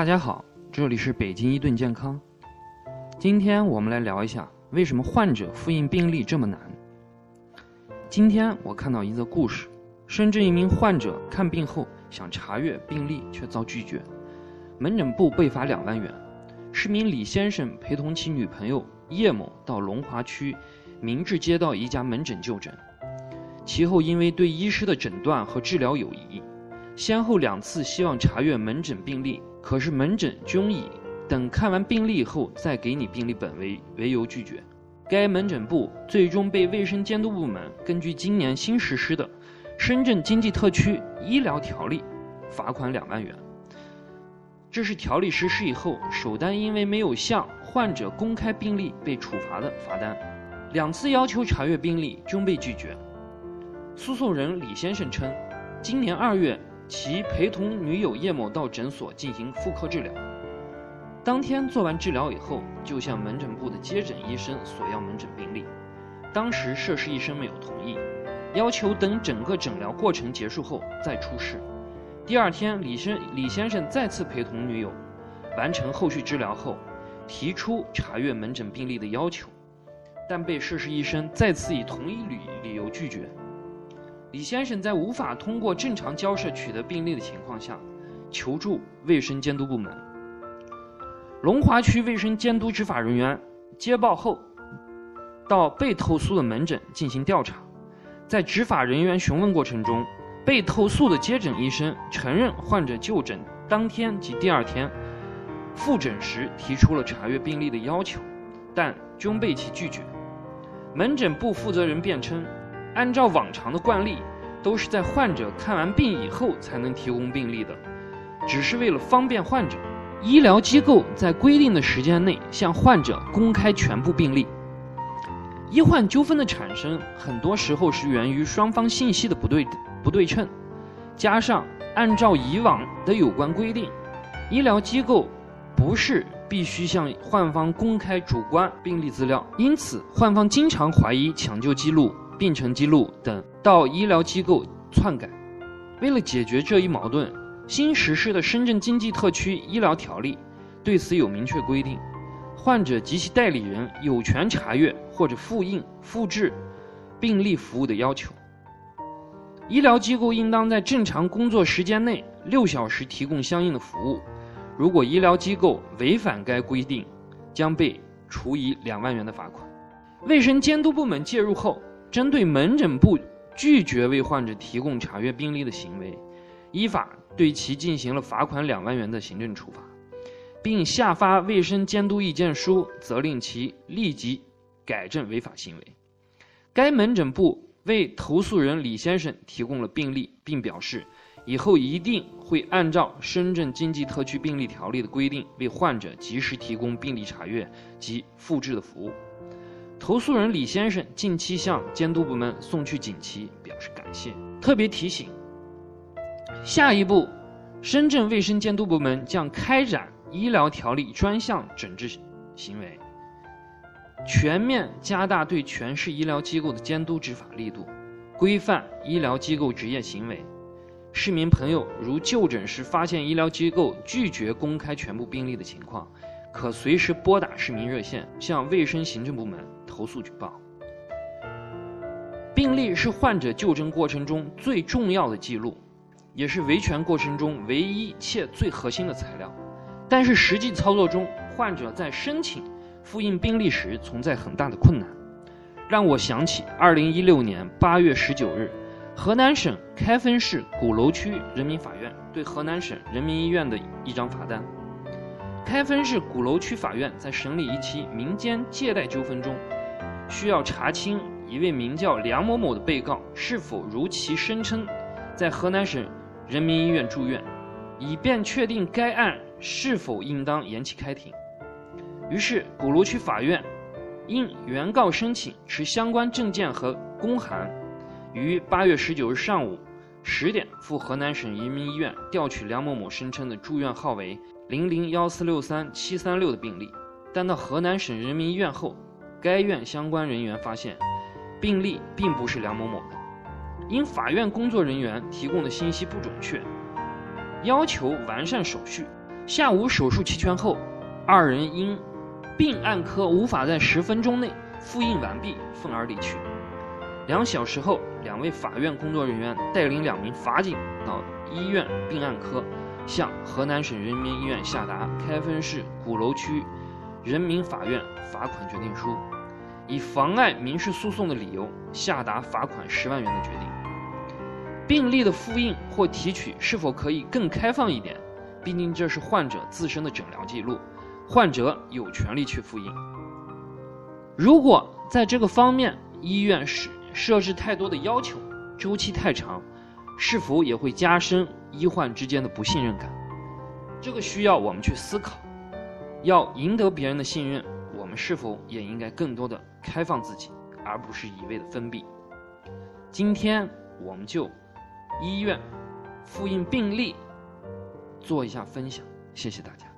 大家好，这里是北京伊顿健康。今天我们来聊一下为什么患者复印病历这么难。今天我看到一则故事，深圳一名患者看病后想查阅病历，却遭拒绝，门诊部被罚两万元。市民李先生陪同其女朋友叶某到龙华区明治街道一家门诊就诊，其后因为对医师的诊断和治疗有疑，先后两次希望查阅门诊病历。可是门诊均以等看完病历后再给你病历本为为由拒绝，该门诊部最终被卫生监督部门根据今年新实施的《深圳经济特区医疗条例》罚款两万元。这是条例实施以后首单因为没有向患者公开病历被处罚的罚单，两次要求查阅病历均被拒绝。诉讼人李先生称，今年二月。其陪同女友叶某到诊所进行妇科治疗，当天做完治疗以后，就向门诊部的接诊医生索要门诊病历。当时涉事医生没有同意，要求等整个诊疗过程结束后再出示。第二天，李先李先生再次陪同女友完成后续治疗后，提出查阅门诊病历的要求，但被涉事医生再次以同一理理由拒绝。李先生在无法通过正常交涉取得病历的情况下，求助卫生监督部门。龙华区卫生监督执法人员接报后，到被投诉的门诊进行调查。在执法人员询问过程中，被投诉的接诊医生承认患者就诊当天及第二天复诊时提出了查阅病历的要求，但均被其拒绝。门诊部负责人辩称。按照往常的惯例，都是在患者看完病以后才能提供病历的，只是为了方便患者，医疗机构在规定的时间内向患者公开全部病历。医患纠纷的产生，很多时候是源于双方信息的不对不对称，加上按照以往的有关规定，医疗机构不是必须向患方公开主观病历资料，因此患方经常怀疑抢救记录。病程记录等到医疗机构篡改。为了解决这一矛盾，新实施的《深圳经济特区医疗条例》对此有明确规定：患者及其代理人有权查阅或者复印、复制病历服务的要求。医疗机构应当在正常工作时间内六小时提供相应的服务。如果医疗机构违反该规定，将被处以两万元的罚款。卫生监督部门介入后。针对门诊部拒绝为患者提供查阅病历的行为，依法对其进行了罚款两万元的行政处罚，并下发卫生监督意见书，责令其立即改正违法行为。该门诊部为投诉人李先生提供了病历，并表示以后一定会按照《深圳经济特区病历条例》的规定，为患者及时提供病历查阅及复制的服务。投诉人李先生近期向监督部门送去锦旗，表示感谢。特别提醒：下一步，深圳卫生监督部门将开展医疗条例专项整治行为，全面加大对全市医疗机构的监督执法力度，规范医疗机构执业行为。市民朋友如就诊时发现医疗机构拒绝公开全部病历的情况，可随时拨打市民热线，向卫生行政部门。投诉举报。病历是患者就诊过程中最重要的记录，也是维权过程中唯一且最核心的材料。但是实际操作中，患者在申请复印病历时存在很大的困难，让我想起二零一六年八月十九日，河南省开封市鼓楼区人民法院对河南省人民医院的一张罚单。开封市鼓楼区法院在审理一起民间借贷纠纷中。需要查清一位名叫梁某某的被告是否如其声称，在河南省人民医院住院，以便确定该案是否应当延期开庭。于是，鼓楼区法院应原告申请持相关证件和公函，于八月十九日上午十点赴河南省人民医院调取梁某某声称的住院号为零零幺四六三七三六的病历。但到河南省人民医院后，该院相关人员发现，病历并不是梁某某的，因法院工作人员提供的信息不准确，要求完善手续，下午手术齐全后，二人因病案科无法在十分钟内复印完毕，愤而离去。两小时后，两位法院工作人员带领两名法警到医院病案科，向河南省人民医院下达开封市鼓楼区人民法院罚款决定书，以妨碍民事诉讼的理由下达罚款十万元的决定。病历的复印或提取是否可以更开放一点？毕竟这是患者自身的诊疗记录，患者有权利去复印。如果在这个方面医院是设置太多的要求，周期太长，是否也会加深医患之间的不信任感？这个需要我们去思考。要赢得别人的信任，我们是否也应该更多的开放自己，而不是一味的封闭？今天我们就医院复印病历做一下分享，谢谢大家。